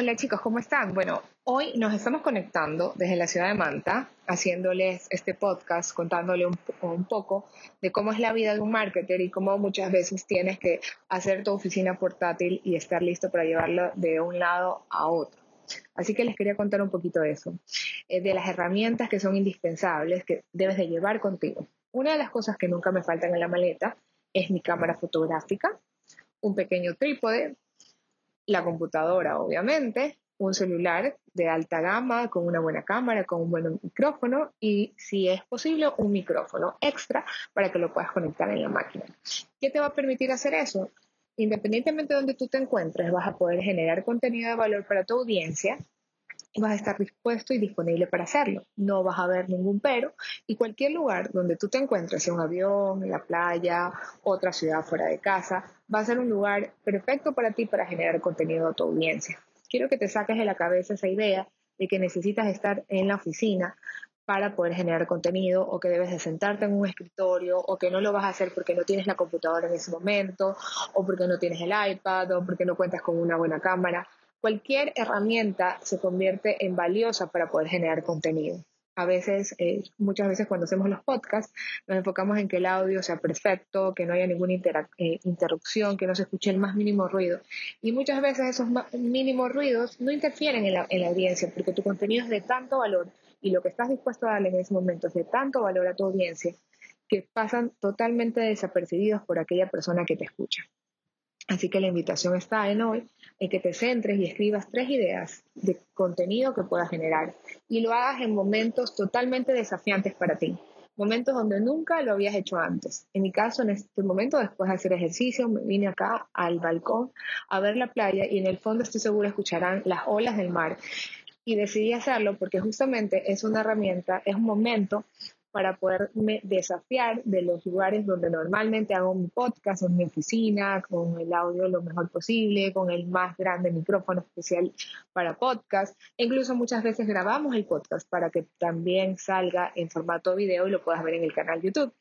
Hola chicos, ¿cómo están? Bueno, hoy nos estamos conectando desde la ciudad de Manta, haciéndoles este podcast, contándole un, poco de cómo es la vida de un marketer y cómo muchas veces tienes que hacer tu oficina portátil y estar listo para llevarlo de un lado a otro. Así que les quería contar un poquito de eso, eh, de las herramientas que son indispensables que debes de llevar contigo. Una de las cosas que nunca me faltan en la maleta es mi cámara fotográfica, un pequeño trípode, la computadora, obviamente, un celular de alta gama con una buena cámara, con un buen micrófono y, si es posible, un micrófono extra para que lo puedas conectar en la máquina. ¿Qué te va a permitir hacer eso? Independientemente de donde tú te encuentres, vas a poder generar contenido de valor para tu audiencia vas a estar dispuesto y disponible para hacerlo. No vas a ver ningún pero y cualquier lugar donde tú te encuentres, en un avión, la playa, otra ciudad fuera de casa, va a ser un lugar perfecto para ti para generar contenido a tu audiencia. Quiero que te saques de la cabeza esa idea de que necesitas estar en la oficina para poder generar contenido o que debes de sentarte en un escritorio o que no lo vas a hacer porque no tienes la computadora en ese momento o porque no tienes el iPad o porque no cuentas con una buena cámara. Cualquier herramienta se convierte en valiosa para poder generar contenido. A veces, eh, muchas veces cuando hacemos los podcasts, nos enfocamos en que el audio sea perfecto, que no haya ninguna eh, interrupción, que no se escuche el más mínimo ruido. Y muchas veces esos mínimos ruidos no interfieren en la, en la audiencia, porque tu contenido es de tanto valor y lo que estás dispuesto a darle en ese momento es de tanto valor a tu audiencia que pasan totalmente desapercibidos por aquella persona que te escucha. Así que la invitación está en hoy en que te centres y escribas tres ideas de contenido que puedas generar y lo hagas en momentos totalmente desafiantes para ti, momentos donde nunca lo habías hecho antes. En mi caso, en este momento, después de hacer ejercicio, me vine acá al balcón a ver la playa y en el fondo estoy segura escucharán las olas del mar. Y decidí hacerlo porque justamente es una herramienta, es un momento para poderme desafiar de los lugares donde normalmente hago mi podcast, en mi oficina, con el audio lo mejor posible, con el más grande micrófono especial para podcast. E incluso muchas veces grabamos el podcast para que también salga en formato video y lo puedas ver en el canal YouTube.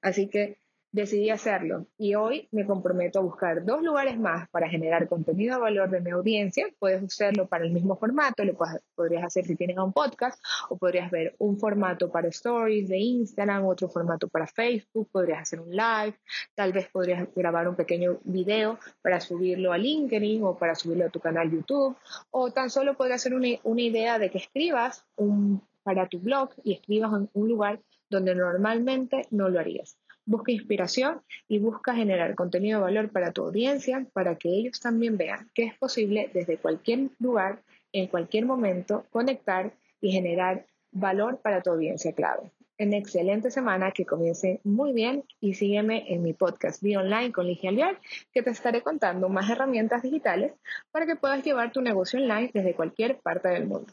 Así que decidí hacerlo y hoy me comprometo a buscar dos lugares más para generar contenido de valor de mi audiencia. Puedes hacerlo para el mismo formato, lo podrías hacer si tienes un podcast o podrías ver un formato para stories de Instagram, otro formato para Facebook, podrías hacer un live, tal vez podrías grabar un pequeño video para subirlo a LinkedIn o para subirlo a tu canal YouTube o tan solo podrías hacer una, idea de que escribas para tu blog y escribas en un lugar donde normalmente no lo harías. Busca inspiración y busca generar contenido de valor para tu audiencia para que ellos también vean que es posible desde cualquier lugar, en cualquier momento, conectar y generar valor para tu audiencia clave. En excelente semana, que comience muy bien y sígueme en mi podcast Be Online con Ligia Alviar, que te estaré contando más herramientas digitales para que puedas llevar tu negocio online desde cualquier parte del mundo.